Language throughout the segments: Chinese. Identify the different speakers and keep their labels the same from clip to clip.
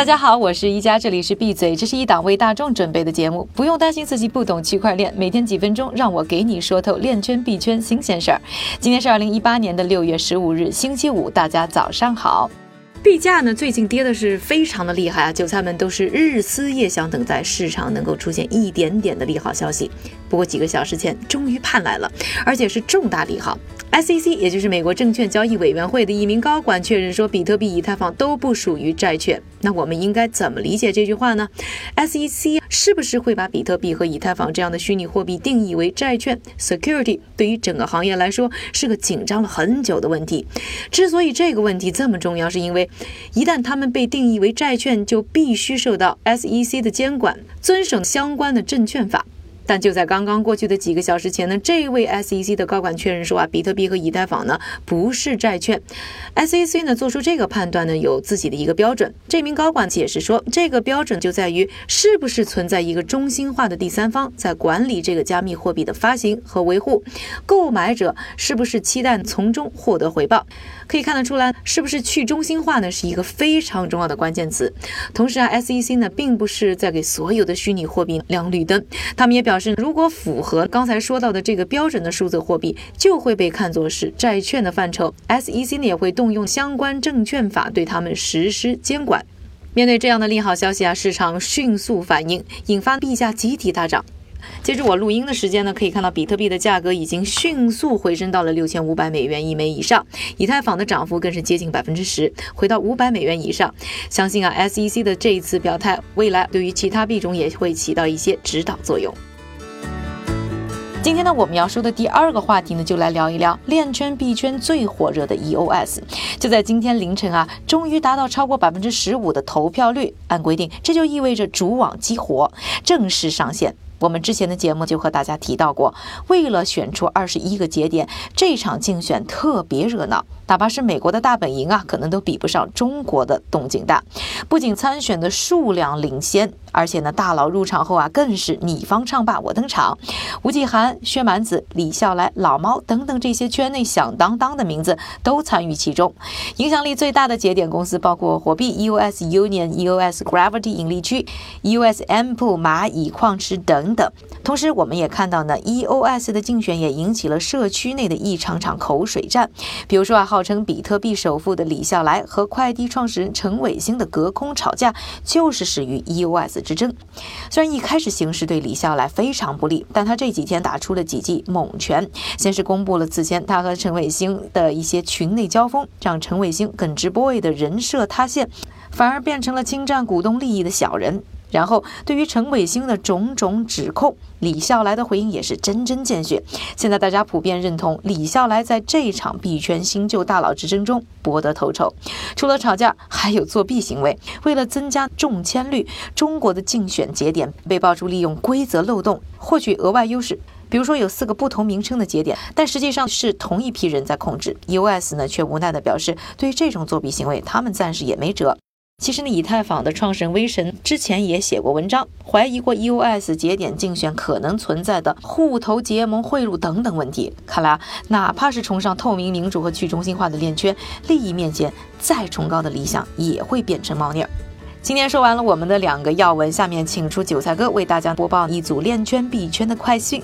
Speaker 1: 大家好，我是一加，这里是闭嘴，这是一档为大众准备的节目，不用担心自己不懂区块链，每天几分钟，让我给你说透链圈币圈新鲜事儿。今天是二零一八年的六月十五日，星期五，大家早上好。币价呢，最近跌的是非常的厉害啊！韭菜们都是日思夜想，等待市场能够出现一点点的利好消息。不过几个小时前，终于盼来了，而且是重大利好。SEC，也就是美国证券交易委员会的一名高管确认说，比特币、以太坊都不属于债券。那我们应该怎么理解这句话呢？SEC 是不是会把比特币和以太坊这样的虚拟货币定义为债券 （security）？对于整个行业来说，是个紧张了很久的问题。之所以这个问题这么重要，是因为一旦它们被定义为债券，就必须受到 SEC 的监管，遵守相关的证券法。但就在刚刚过去的几个小时前呢，这位 SEC 的高管确认说啊，比特币和以太坊呢不是债券。SEC 呢做出这个判断呢有自己的一个标准。这名高管解释说，这个标准就在于是不是存在一个中心化的第三方在管理这个加密货币的发行和维护，购买者是不是期待从中获得回报。可以看得出来，是不是去中心化呢是一个非常重要的关键词。同时啊，SEC 呢并不是在给所有的虚拟货币亮绿灯，他们也表。是，如果符合刚才说到的这个标准的数字货币，就会被看作是债券的范畴。SEC 呢也会动用相关证券法对他们实施监管。面对这样的利好消息啊，市场迅速反应，引发币价集体大涨。截至我录音的时间呢，可以看到比特币的价格已经迅速回升到了六千五百美元一枚以上，以太坊的涨幅更是接近百分之十，回到五百美元以上。相信啊，SEC 的这一次表态，未来对于其他币种也会起到一些指导作用。今天呢，我们要说的第二个话题呢，就来聊一聊链圈币圈最火热的 EOS。就在今天凌晨啊，终于达到超过百分之十五的投票率。按规定，这就意味着主网激活，正式上线。我们之前的节目就和大家提到过，为了选出二十一个节点，这场竞选特别热闹，哪怕是美国的大本营啊，可能都比不上中国的动静大。不仅参选的数量领先，而且呢，大佬入场后啊，更是你方唱罢我登场。吴继涵、薛蛮子、李笑来、老猫等等这些圈内响当当的名字都参与其中。影响力最大的节点公司包括火币 EOS Union、EOS Gravity 引力区、EOS Ample 蚂蚁矿池等。等，同时我们也看到呢，EOS 的竞选也引起了社区内的一场场口水战。比如说啊，号称比特币首富的李笑来和快递创始人陈伟星的隔空吵架，就是始于 EOS 之争。虽然一开始形势对李笑来非常不利，但他这几天打出了几记猛拳。先是公布了此前他和陈伟星的一些群内交锋，让陈伟星耿直 boy 的人设塌陷，反而变成了侵占股东利益的小人。然后，对于陈伟星的种种指控，李笑来的回应也是针针见血。现在大家普遍认同李笑来在这场币圈新旧大佬之争中博得头筹，除了吵架，还有作弊行为。为了增加中签率，中国的竞选节点被爆出利用规则漏洞获取额外优势，比如说有四个不同名称的节点，但实际上是同一批人在控制。US 呢却无奈地表示，对于这种作弊行为，他们暂时也没辙。其实呢，以太坊的创始人威神之前也写过文章，怀疑过 EOS 节点竞选可能存在的互投结盟、贿赂等等问题。看来啊，哪怕是崇尚透明、民主和去中心化的链圈，利益面前再崇高的理想也会变成猫腻儿。今天说完了我们的两个要闻，下面请出韭菜哥为大家播报一组链圈币圈的快讯。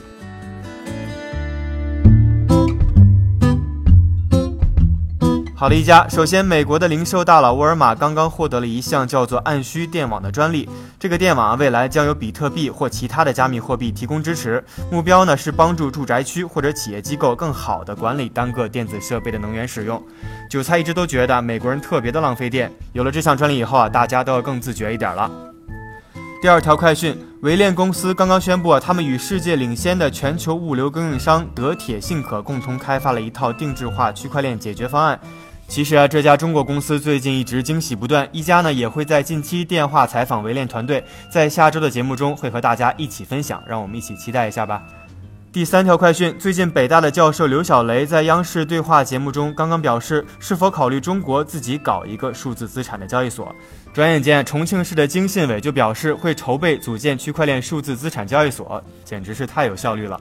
Speaker 2: 好了，一家。首先，美国的零售大佬沃尔玛刚刚获得了一项叫做“按需电网”的专利。这个电网未来将由比特币或其他的加密货币提供支持。目标呢是帮助住宅区或者企业机构更好地管理单个电子设备的能源使用。韭菜一直都觉得美国人特别的浪费电，有了这项专利以后啊，大家都要更自觉一点了。第二条快讯：维链公司刚刚宣布，他们与世界领先的全球物流供应商德铁信可共同开发了一套定制化区块链解决方案。其实啊，这家中国公司最近一直惊喜不断，一家呢也会在近期电话采访维链团队，在下周的节目中会和大家一起分享，让我们一起期待一下吧。第三条快讯，最近北大的教授刘小雷在央视对话节目中刚刚表示，是否考虑中国自己搞一个数字资产的交易所。转眼间，重庆市的经信委就表示会筹备组建区块链数字资产交易所，简直是太有效率了。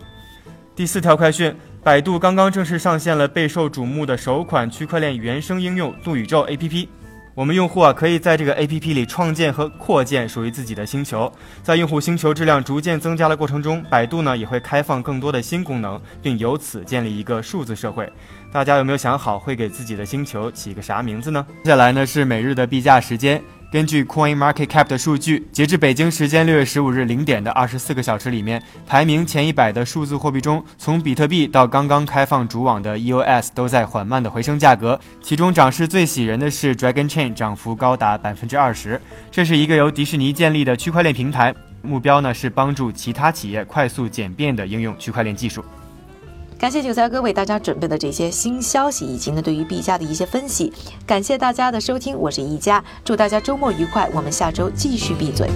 Speaker 2: 第四条快讯。百度刚刚正式上线了备受瞩目的首款区块链原生应用“陆宇宙 ”APP。我们用户啊可以在这个 APP 里创建和扩建属于自己的星球。在用户星球质量逐渐增加的过程中，百度呢也会开放更多的新功能，并由此建立一个数字社会。大家有没有想好会给自己的星球起个啥名字呢？接下来呢是每日的币价时间。根据 Coin Market Cap 的数据，截至北京时间六月十五日零点的二十四个小时里面，排名前一百的数字货币中，从比特币到刚刚开放主网的 EOS 都在缓慢的回升价格。其中涨势最喜人的是 Dragon Chain，涨幅高达百分之二十。这是一个由迪士尼建立的区块链平台，目标呢是帮助其他企业快速简便的应用区块链技术。
Speaker 1: 感谢韭菜哥为大家准备的这些新消息，以及呢对于币价的一些分析。感谢大家的收听，我是一加，祝大家周末愉快，我们下周继续闭嘴。